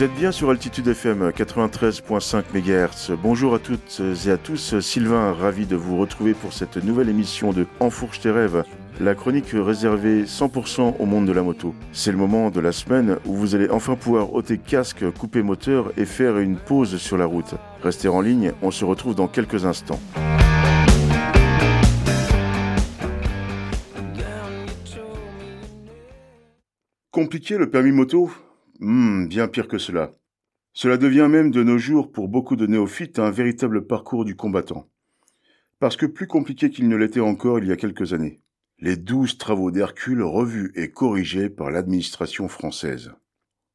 Vous êtes bien sur Altitude FM 93.5 MHz. Bonjour à toutes et à tous. Sylvain, ravi de vous retrouver pour cette nouvelle émission de Enfourche tes rêves, la chronique réservée 100% au monde de la moto. C'est le moment de la semaine où vous allez enfin pouvoir ôter casque, couper moteur et faire une pause sur la route. Restez en ligne, on se retrouve dans quelques instants. Compliqué le permis moto? Hmm, bien pire que cela. Cela devient même de nos jours pour beaucoup de néophytes un véritable parcours du combattant. Parce que plus compliqué qu'il ne l'était encore il y a quelques années. Les douze travaux d'Hercule revus et corrigés par l'administration française.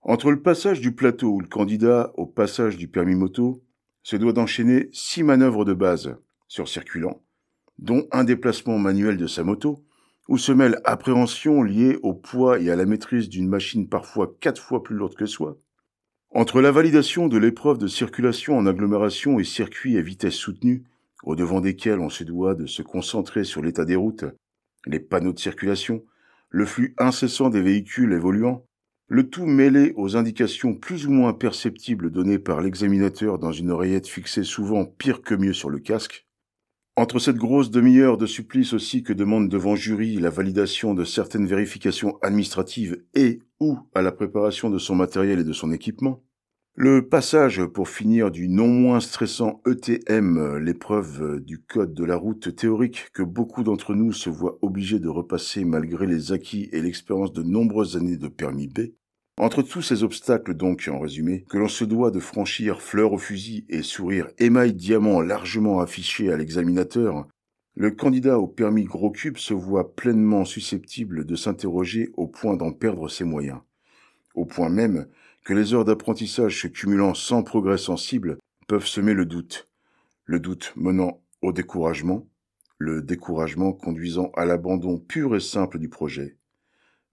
Entre le passage du plateau ou le candidat au passage du permis moto, se doit d'enchaîner six manœuvres de base sur circulant, dont un déplacement manuel de sa moto, où se mêle appréhension liée au poids et à la maîtrise d'une machine parfois quatre fois plus lourde que soi. Entre la validation de l'épreuve de circulation en agglomération et circuit à vitesse soutenue, au devant desquels on se doit de se concentrer sur l'état des routes, les panneaux de circulation, le flux incessant des véhicules évoluant, le tout mêlé aux indications plus ou moins perceptibles données par l'examinateur dans une oreillette fixée souvent pire que mieux sur le casque, entre cette grosse demi-heure de supplice aussi que demande devant jury la validation de certaines vérifications administratives et ou à la préparation de son matériel et de son équipement, le passage pour finir du non moins stressant ETM, l'épreuve du code de la route théorique que beaucoup d'entre nous se voient obligés de repasser malgré les acquis et l'expérience de nombreuses années de permis B, entre tous ces obstacles donc, en résumé, que l'on se doit de franchir fleur au fusil et sourire émail diamant largement affiché à l'examinateur, le candidat au permis gros cube se voit pleinement susceptible de s'interroger au point d'en perdre ses moyens. Au point même que les heures d'apprentissage se cumulant sans progrès sensible peuvent semer le doute. Le doute menant au découragement, le découragement conduisant à l'abandon pur et simple du projet.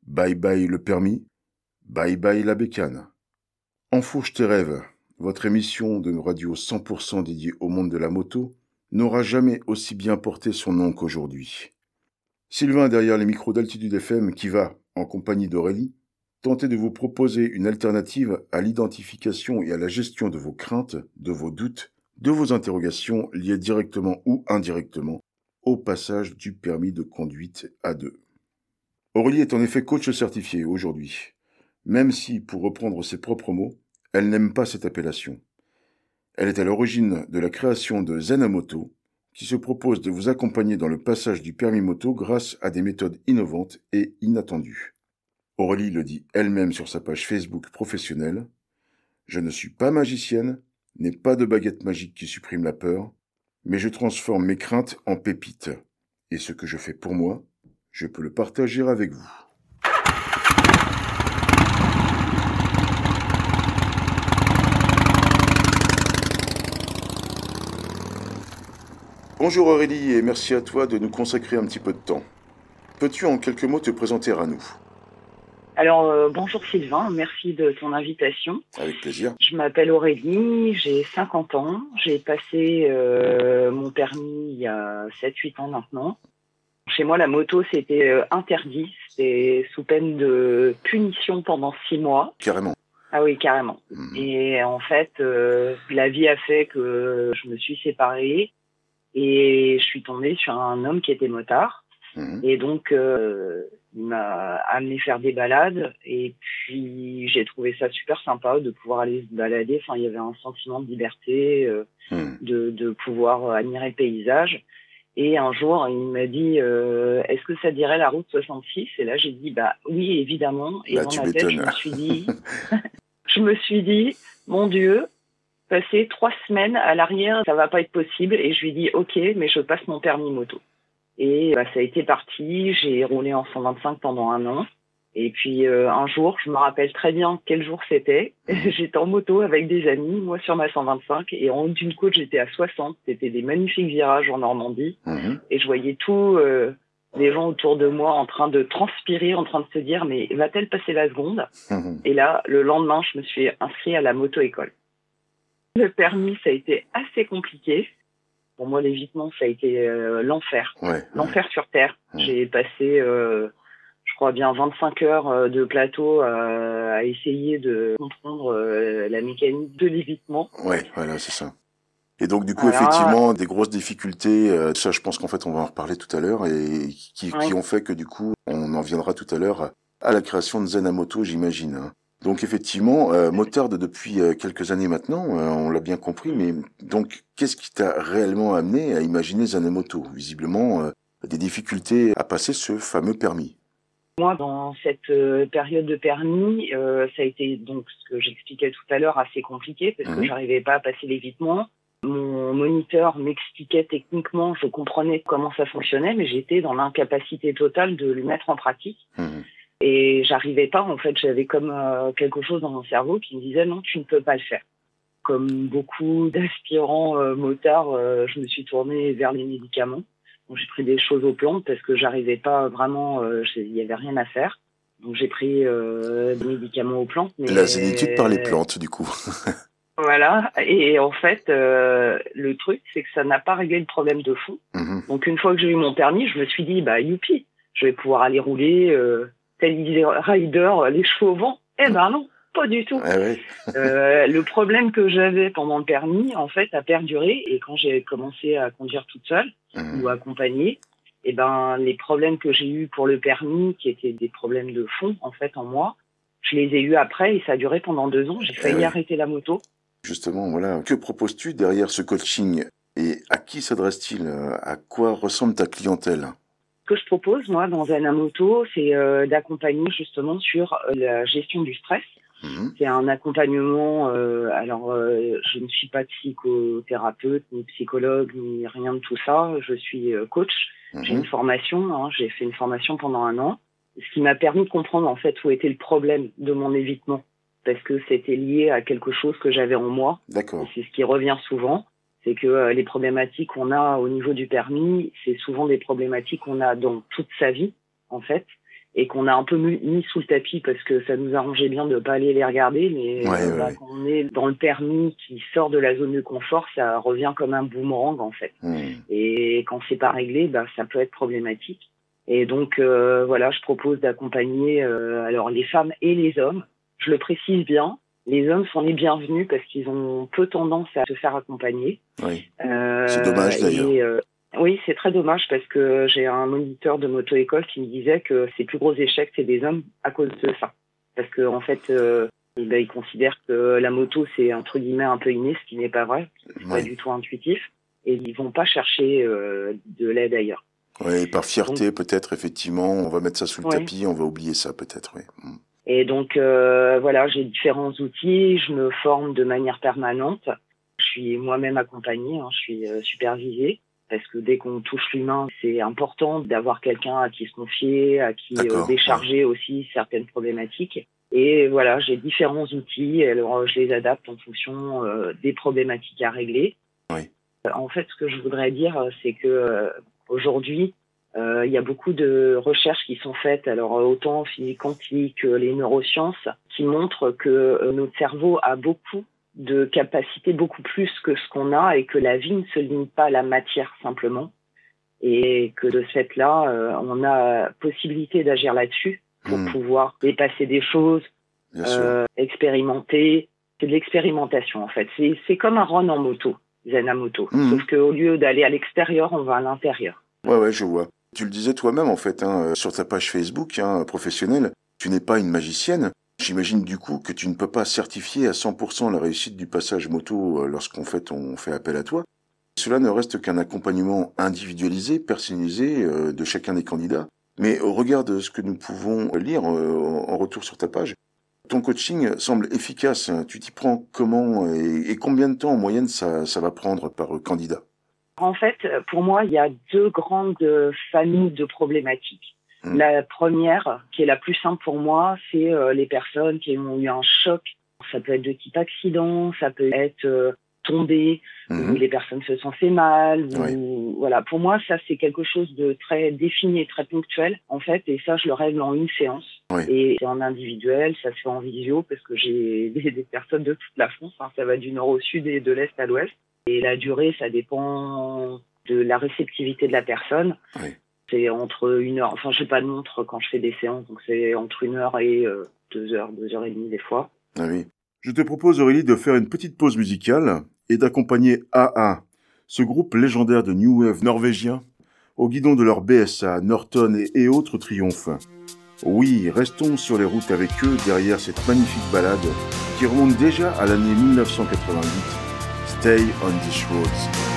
Bye bye le permis, Bye bye la bécane. Enfourche tes rêves, votre émission de radio 100% dédiée au monde de la moto, n'aura jamais aussi bien porté son nom qu'aujourd'hui. Sylvain derrière les micros d'Altitude FM qui va, en compagnie d'Aurélie, tenter de vous proposer une alternative à l'identification et à la gestion de vos craintes, de vos doutes, de vos interrogations liées directement ou indirectement au passage du permis de conduite à deux. Aurélie est en effet coach certifié aujourd'hui même si, pour reprendre ses propres mots, elle n'aime pas cette appellation. Elle est à l'origine de la création de Zenamoto, qui se propose de vous accompagner dans le passage du permis moto grâce à des méthodes innovantes et inattendues. Aurélie le dit elle-même sur sa page Facebook professionnelle. Je ne suis pas magicienne, n'ai pas de baguette magique qui supprime la peur, mais je transforme mes craintes en pépites. Et ce que je fais pour moi, je peux le partager avec vous. Bonjour Aurélie et merci à toi de nous consacrer un petit peu de temps. Peux-tu en quelques mots te présenter à nous? Alors euh, bonjour Sylvain, merci de ton invitation. Avec plaisir. Je m'appelle Aurélie, j'ai 50 ans, j'ai passé euh, mon permis il y a 7-8 ans maintenant. Chez moi la moto c'était euh, interdit, c'était sous peine de punition pendant 6 mois. Carrément. Ah oui, carrément. Mhm. Et en fait, la vie a fait que je me suis séparée et je suis tombée sur un homme qui était motard. Mhm. Et donc, euh, il m'a amené faire des balades. Et puis, j'ai trouvé ça super sympa de pouvoir aller se balader. Enfin, il y avait un sentiment de liberté, euh, mhm. de, de pouvoir admirer le paysage. Et un jour, il m'a dit euh, Est-ce que ça dirait la route 66 Et là, j'ai dit Bah oui, évidemment. Et bah, dans ma tête, je me suis dit, je me suis dit, mon Dieu, passer trois semaines à l'arrière, ça va pas être possible. Et je lui dis, ok, mais je passe mon permis moto. Et bah, ça a été parti. J'ai roulé en 125 pendant un an. Et puis euh, un jour, je me rappelle très bien quel jour c'était. j'étais en moto avec des amis, moi sur ma 125, et en haut d'une côte, j'étais à 60. C'était des magnifiques virages en Normandie, mhm. et je voyais tous euh, les gens autour de moi en train de transpirer, en train de se dire mais va-t-elle passer la seconde? Mhm. Et là, le lendemain, je me suis inscrit à la moto école. Le permis, ça a été assez compliqué. Pour moi, l'évitement, ça a été euh, l'enfer. L'enfer sur Terre. J'ai passé, euh, je crois bien 25 heures de plateau à essayer de comprendre la mécanique de l'évitement. Ouais, voilà, c'est ça. Et donc du coup, effectivement, des grosses difficultés. ça, je pense qu'en fait, on va en reparler tout à l'heure, et qui, qui, ont fait que du coup, on en viendra tout à l'heure à la création de Zenamoto, j'imagine. Hein. Donc effectivement, euh, motarde depuis euh, quelques années maintenant, euh, on l'a bien compris, mais donc qu'est-ce qui t'a réellement amené à imaginer Zenamoto Visiblement, euh, des difficultés à passer ce fameux permis. Moi, dans cette période de permis, ça a été donc ce que j'expliquais tout à l'heure assez compliqué parce que mhm. j'arrivais pas à passer l'évitement. Mon moniteur m'expliquait techniquement, je comprenais comment ça fonctionnait, mais j'étais dans l'incapacité totale de le mettre en pratique. Mhm. Et j'arrivais pas, en fait, j'avais comme euh, quelque chose dans mon cerveau qui me disait non, tu ne peux pas le faire. Comme beaucoup d'aspirants euh, motards, euh, je me suis tournée vers les médicaments. Donc j'ai pris des choses aux plantes parce que j'arrivais pas vraiment, il y avait rien à faire. Donc j'ai pris des médicaments aux plantes. Mais... La zénitude par les plantes, du coup. Voilà. Et en fait, le truc, c'est que ça n'a pas réglé le problème de fond. Mhm. Donc une fois que j'ai eu mon permis, je me suis dit, bah youpi, je vais pouvoir aller rouler tel Rider, les chevaux au vent. Eh ben non, pas du tout. Ah euh, le problème que j'avais pendant le permis, en fait, a perduré. Et quand j'ai commencé à conduire toute seule mmh. ou accompagnée, eh ben les problèmes que j'ai eus pour le permis, qui étaient des problèmes de fond en fait en moi, je les ai eus après et ça a duré pendant deux ans. J'ai failli eh arrêter la moto. Justement, voilà. Que proposes-tu derrière ce coaching et à qui s'adresse-t-il? À quoi ressemble ta clientèle? Que je propose, moi, dans Anamoto, c'est euh, d'accompagner justement sur euh, la gestion du stress. Mhm. C'est un accompagnement. Euh, alors, je ne suis pas psychothérapeute, ni psychologue, ni rien de tout ça. Je suis coach. J'ai mhm. une formation. Hein, J'ai fait une formation pendant un an, ce qui m'a permis de comprendre en fait où était le problème de mon évitement, parce que c'était lié à quelque chose que j'avais en moi. D'accord. C'est ce qui revient souvent c'est que euh, les problématiques qu'on a au niveau du permis, c'est souvent des problématiques qu'on a dans toute sa vie, en fait, et qu'on a un peu mis sous le tapis parce que ça nous arrangeait bien de ne pas aller les regarder, mais euh, bah, quand on est dans le permis qui sort de la zone de confort, ça revient comme un boomerang, en fait. Hmm. Et quand c'est pas réglé, bah, ça peut être problématique. Et donc, euh, voilà, je propose d'accompagner alors les femmes et les hommes. Je le précise bien, les hommes sont les bienvenus parce qu'ils ont peu tendance à se faire accompagner. Oui. Euh, c'est dommage d'ailleurs. Euh, oui, c'est très dommage parce que j'ai un moniteur de moto-école qui me disait que ses plus gros échecs, c'est des hommes à cause de ça. Parce qu'en en fait, euh, eh ben, ils considèrent que la moto, c'est entre guillemets un peu inné, ce qui n'est pas vrai. C'est pas du tout intuitif. Et ils vont pas chercher de l'aide ailleurs. Oui, par fierté peut-être, effectivement, on va mettre ça sous le tapis, on va oublier ça peut-être, oui. Et donc euh, voilà, j'ai différents outils, je me forme de manière permanente. Je suis moi-même accompagnée, hein, je suis euh, supervisée parce que dès qu'on touche l'humain, c'est important d'avoir quelqu'un à qui se confier, à qui euh, décharger aussi certaines problématiques. Et voilà, j'ai différents outils, alors je les adapte en fonction euh, des problématiques à régler. Oui. En fait, ce que je voudrais dire, c'est que aujourd'hui, euh, il y a beaucoup de recherches qui sont faites, alors autant en physique quantique, les neurosciences, qui montrent que euh, notre cerveau a beaucoup de capacités, beaucoup plus que ce qu'on a, et que la vie ne se limite pas à la matière simplement, et que de ce fait-là, euh, on a possibilité d'agir là-dessus pour hmm. pouvoir dépasser des choses, expérimenter. C'est de l'expérimentation en fait. C'est comme un run en moto, zen à moto, hmm. sauf qu'au lieu d'aller à l'extérieur, on va à l'intérieur. Ouais, ouais, je vois. Tu le disais toi-même en fait hein, euh, sur ta page Facebook hein, professionnelle, tu n'es pas une magicienne. J'imagine du coup que tu ne peux pas certifier à 100% la réussite du passage moto euh, lorsqu'on fait on fait appel à toi. Cela ne reste qu'un accompagnement individualisé, personnalisé euh, de chacun des candidats. Mais au regard de ce que nous pouvons lire en retour sur ta page, ton coaching semble efficace. Tu t'y prends comment et, combien de temps en moyenne ça, ça va prendre par candidat? En fait, pour moi, il y a deux grandes familles de problématiques. Hmm. La première, qui est la plus simple pour moi, c'est euh, les personnes qui ont eu un choc. Ça peut être de type accident, ça peut être euh, tombé, hmm. les personnes se sont fait mal. Ou, Voilà, pour moi, ça c'est quelque chose de très défini et très ponctuel en fait, et ça je le règle en une séance. Et c'est en individuel, ça se fait en visio parce que j'ai des, personnes de toute la France. Hein. ça va du nord au sud et de l'est à l'ouest. Et la durée, ça dépend de la réceptivité de la personne. C'est entre une heure, enfin, j'ai pas de montre quand je fais des séances, donc c'est entre une heure et deux heures, deux heures et demie des fois. Ah oui. Je te propose, Aurélie, de faire une petite pause musicale et d'accompagner AA, ce groupe légendaire de New Wave norvégien, au guidon de leur BSA, Norton et, autres triomphes. Oui, restons sur les routes avec eux derrière cette magnifique balade qui remonte déjà à l'année 1988. Stay on these roads.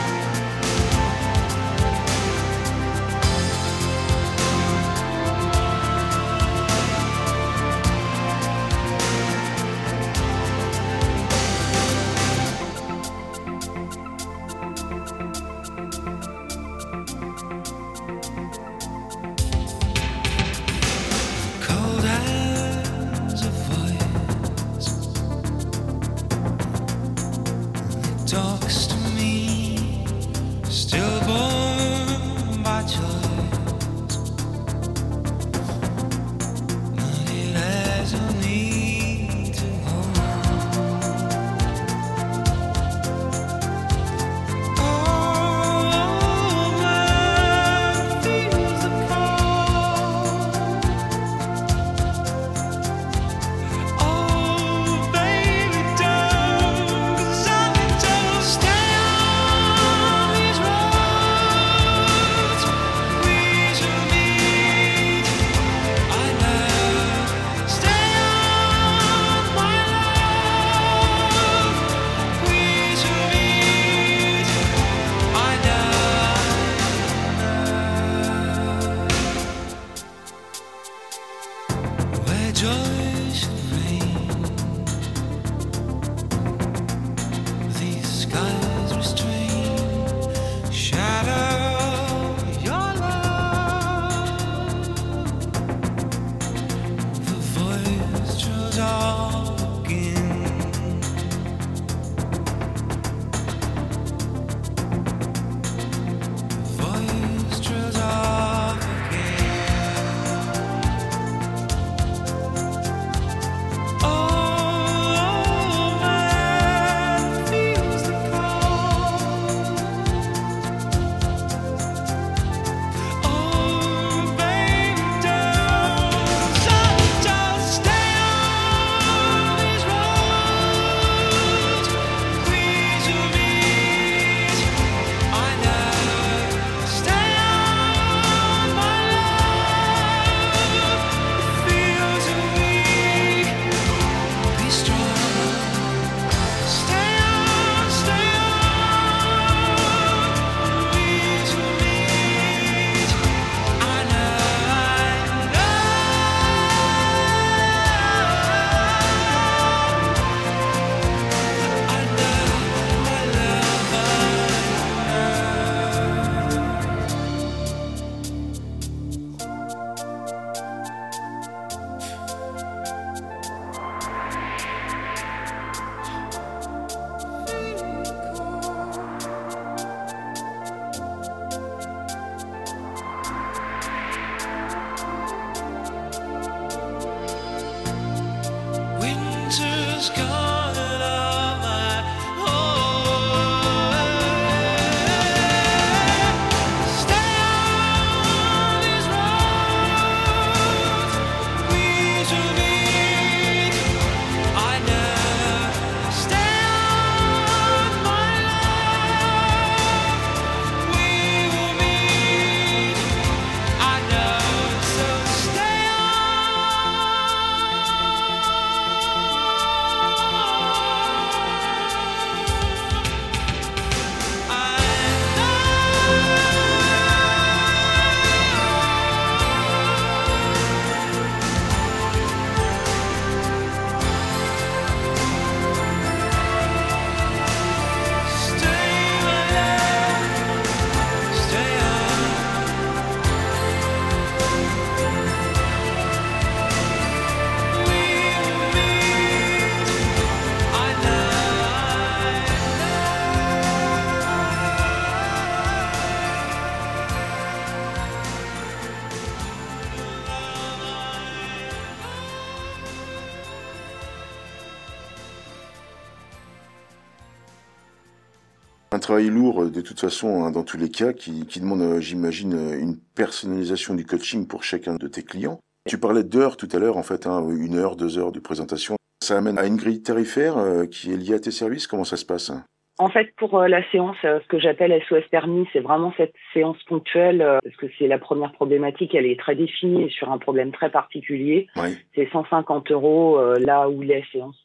Travail lourd de toute façon hein, dans tous les cas qui, qui demande, j'imagine, une personnalisation du coaching pour chacun de tes clients. Tu parlais d'heures tout à l'heure, en fait, hein, une heure, deux heures de présentation. Ça amène à une grille tarifaire qui est liée à tes services. Comment ça se passe? En fait, pour euh, la séance, euh, ce que j'appelle SOS permis, c'est vraiment cette séance ponctuelle, euh, parce que c'est la première problématique, elle est très définie sur un problème très particulier. C'est 150 euros là où les séances,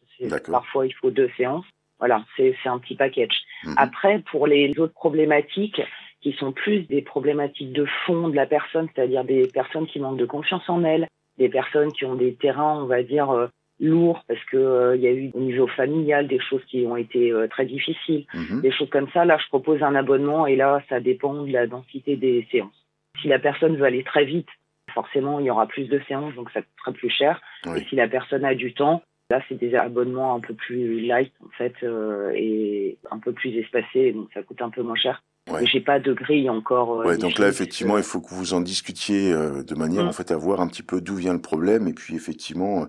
parfois il faut deux séances. Voilà, c'est un petit package. Mhm. Après, pour les autres problématiques, qui sont plus des problématiques de fond de la personne, c'est-à-dire des personnes qui manquent de confiance en elles, des personnes qui ont des terrains, on va dire, lourd parce que euh, il y a eu au niveau familial des choses qui ont été euh, très difficiles, mhm. des choses comme ça. Là, je propose un abonnement et là, ça dépend de la densité des séances. Si la personne veut aller très vite, forcément, il y aura plus de séances, donc ça coûtera plus cher. Et si la personne a du temps, là, c'est des abonnements un peu plus light en fait euh, et un peu plus espacés, donc ça coûte un peu moins cher. Ouais. j'ai pas de grille encore. ouais, donc là, effectivement, il faut que vous en discutiez de manière, mm. en fait, à voir un petit peu d'où vient le problème et puis effectivement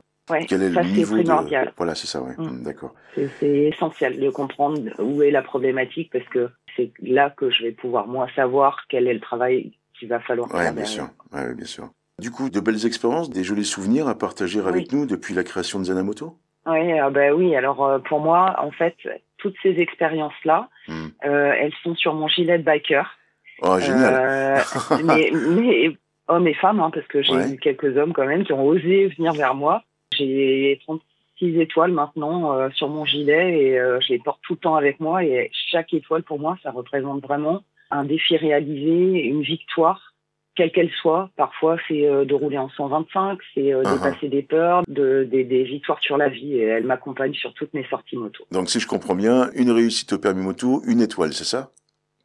quel est le niveau primordial. Voilà, c'est ça, ouais. Mm. Mm, d'accord. C'est essentiel de comprendre où est la problématique parce que c'est là que je vais pouvoir, moi, savoir quel est le travail qu'il va falloir faire. Bien sûr. Ouais, bien sûr. Du coup, de belles expériences, des jolis souvenirs à partager avec nous depuis la création de Zanamoto? Oui, ben oui. Alors, euh, pour moi, en fait, toutes ces expériences-là, mm. euh, elles sont sur mon gilet de biker. Oh, génial. Euh, mais, mais hommes et femmes, hein, parce que j'ai eu quelques hommes quand même qui ont osé venir vers moi j'ai 36 étoiles maintenant euh, sur mon gilet et euh, je les porte tout le temps avec moi. Et chaque étoile, pour moi, ça représente vraiment un défi réalisé, une victoire, quelle qu'elle soit. Parfois, c'est euh, de rouler en 125, c'est uh-huh. dépasser des peurs, de, des, des, victoires sur la vie. Et elle m'accompagne sur toutes mes sorties moto. Donc, si je comprends bien, une réussite au permis moto, une étoile, c'est ça?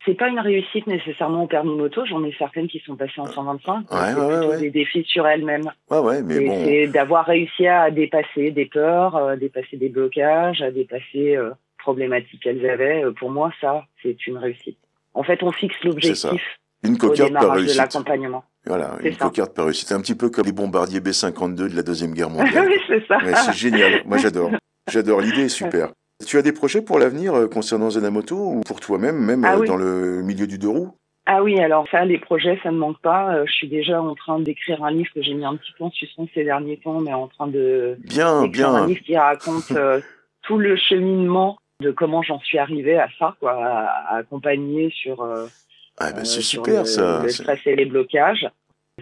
C'est pas une réussite nécessairement au permis moto. J'en ai certaines qui sont passées en 125. Ouais, c'est plutôt des défis sur elles-mêmes. Ouais, ouais, mais bon. C'est d'avoir réussi à dépasser des peurs, à euh, dépasser des blocages, à dépasser euh, problématiques qu'elles avaient. Euh, pour moi, ça, c'est une réussite. En fait, on fixe l'objectif. Une cocarde par réussite. l'accompagnement. Voilà, une cocarde par réussite. Un petit peu comme les bombardiers B-52 de la Deuxième Guerre mondiale. oui, c'est ça. c'est génial. Moi, j'adore. J'adore l'idée, super. Tu as des projets pour l'avenir euh, concernant Zenamoto ou pour toi-même, même, ah euh, dans le milieu du deux roues ah oui, alors ça, les projets, ça ne manque pas. Euh, je suis déjà en train d'écrire un livre que j'ai mis un petit peu en suspens ces derniers temps, mais en train de bien, bien. un livre qui raconte tout le cheminement de comment j'en suis arrivé à ça, quoi, à, accompagner sur, ah ben c'est super le, ça. le stress et les blocages.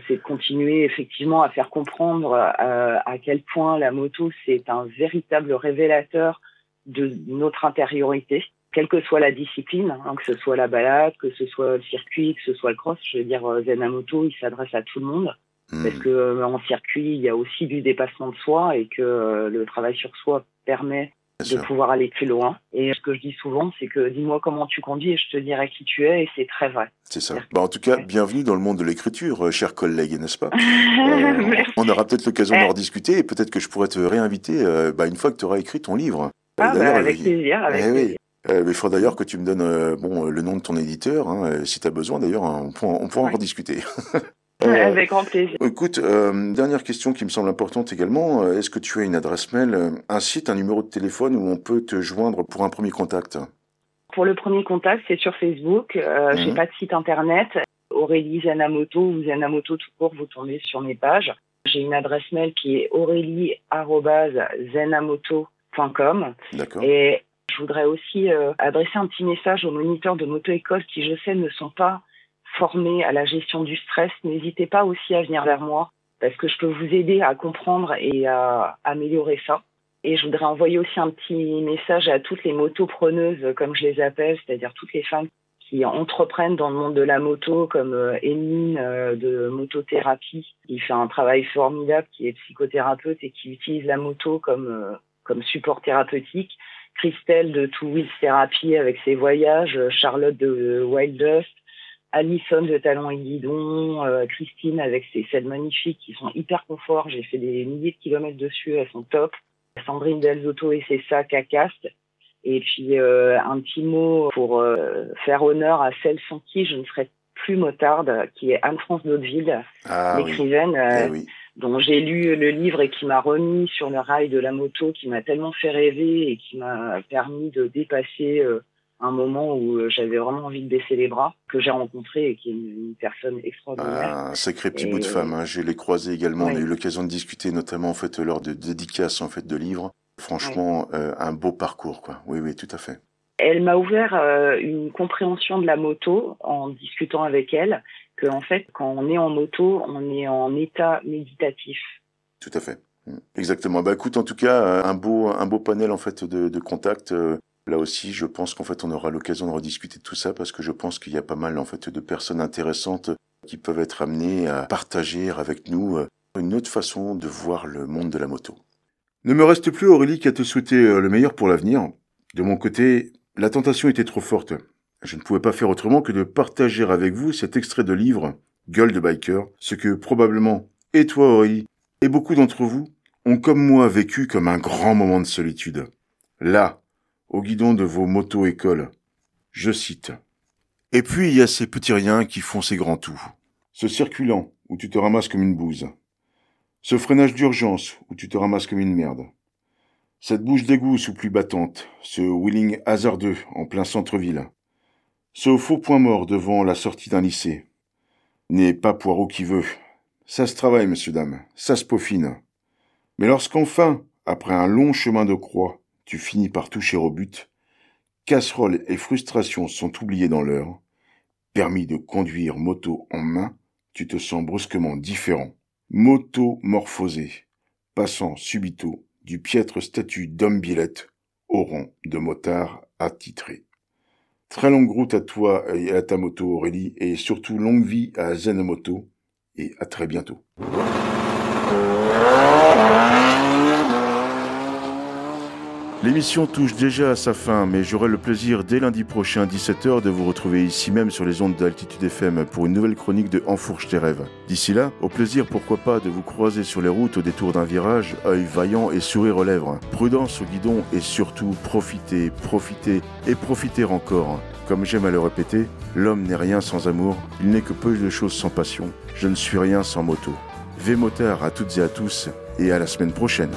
C'est de continuer effectivement à faire comprendre à quel point la moto c'est un véritable révélateur de notre intériorité, quelle que soit la discipline, hein, que ce soit la balade, que ce soit le circuit, que ce soit le cross. Je veux dire, euh, Zenamoto, il s'adresse à tout le monde. Hmm. Parce que euh, en circuit, il y a aussi du dépassement de soi et que euh, le travail sur soi permet de pouvoir aller plus loin. Et ce que je dis souvent, c'est que dis-moi comment tu conduis et je te dirai qui tu es, et c'est très vrai. C'est ça. Bah, en tout cas, bienvenue dans le monde de l'écriture, chers collègues, n'est-ce pas On aura peut-être l'occasion d'en rediscuter et peut-être que je pourrais te réinviter bah, une fois que tu auras écrit ton livre. Ah, bah, avec plaisir. Avec eh plaisir. Euh, il faut d'ailleurs que tu me donnes euh, bon, le nom de ton éditeur, hein, euh, si tu as besoin d'ailleurs, hein, on pourra, on pourra en rediscuter. avec grand plaisir. Écoute, dernière question qui me semble importante également, est-ce que tu as une adresse mail, un site, un numéro de téléphone où on peut te joindre pour un premier contact? Pour le premier contact, c'est sur Facebook, euh, mhm. pas de site internet, Aurélie Zanamoto ou Zanamoto tout court, vous tombez sur mes pages. J'ai une adresse mail qui est aurélie.zenamoto.com et je voudrais aussi euh, adresser un petit message aux moniteurs de moto-école qui, je sais, ne sont pas formés à la gestion du stress. N'hésitez pas aussi à venir vers moi parce que je peux vous aider à comprendre et à améliorer ça. Et je voudrais envoyer aussi un petit message à toutes les motopreneuses, comme je les appelle, c'est-à-dire toutes les femmes qui entreprennent dans le monde de la moto, comme euh, Émine euh, de motothérapie, qui fait un travail formidable, qui est psychothérapeute et qui utilise la moto comme comme support thérapeutique, Christelle de Two Wheels Therapy avec ses voyages, Charlotte de Wild Dust, Alison de Talon et Guidon, euh, Christine avec ses selles magnifiques qui sont hyper confort. J'ai fait des milliers de kilomètres dessus, elles sont top. Sandrine Delzotto et ses sacs à casque. Et puis euh, un petit mot pour euh, faire honneur à celle sans qui je ne serais plus motarde, qui est Anne-France Daudeville, ah l'écrivaine. Eh oui dont j'ai lu le livre et qui m'a remis sur le rail de la moto, qui m'a tellement fait rêver et qui m'a permis de dépasser euh, un moment où euh, j'avais vraiment envie de baisser les bras, que j'ai rencontré et qui est une, personne extraordinaire. Ah, un sacré petit bout de femme. Hein. Je l'ai croisé également. On a eu l'occasion de discuter, notamment en fait lors de dédicaces en fait de livres. Franchement, euh, un beau parcours, quoi. Oui, oui, tout à fait. Elle m'a ouvert euh, une compréhension de la moto en discutant avec elle, que en fait, quand on est en moto, on est en état méditatif. Tout à fait. Mm. Exactement. Bah écoute, en tout cas, un beau, un beau panel en fait de, de contacts. Là aussi, je pense qu'en fait, on aura l'occasion de rediscuter de tout ça parce que je pense qu'il y a pas mal en fait de personnes intéressantes qui peuvent être amenées à partager avec nous euh, une autre façon de voir le monde de la moto. Ne me reste plus Aurélie qu'à te souhaiter euh, le meilleur pour l'avenir. De mon côté, la tentation était trop forte. Je ne pouvais pas faire autrement que de partager avec vous cet extrait de livre, Gueule de Biker, ce que probablement, et toi Aurélie, et beaucoup d'entre vous, ont comme moi vécu comme un grand moment de solitude. Là, au guidon de vos moto-écoles. Je cite. Et puis il y a ces petits riens qui font ces grands tours. Ce circulant où tu te ramasses comme une bouse. Ce freinage d'urgence où tu te ramasses comme une merde. Cette bouche d'égout sous pluie battante, ce wheeling hasardeux en plein centre-ville. Ce faux point mort devant la sortie d'un lycée. N'est pas poireau qui veut. Ça se travaille, messieurs, dames, ça se peaufine. Mais lorsqu'enfin, après un long chemin de croix, tu finis par toucher au but, casserole et frustration sont oubliées dans l'heure, permis de conduire moto en main, tu te sens brusquement différent, moto morphosé, passant subito du piètre statut d'homme billette au rang de motard attitré. Très longue route à toi et à ta moto Aurélie, et surtout longue vie à Zen Moto, et à très bientôt. L'émission touche déjà à sa fin, mais j'aurai le plaisir dès lundi prochain 17h de vous retrouver ici même sur les ondes d'Altitude FM pour une nouvelle chronique de Enfourche tes rêves. D'ici là, au plaisir pourquoi pas de vous croiser sur les routes au détour d'un virage, œil vaillant et sourire aux lèvres. Prudence au guidon et surtout profitez, profitez et profitez encore. Comme j'aime à le répéter, l'homme n'est rien sans amour, il n'est que peu de choses sans passion. Je ne suis rien sans moto. V motard à toutes et à tous et à la semaine prochaine.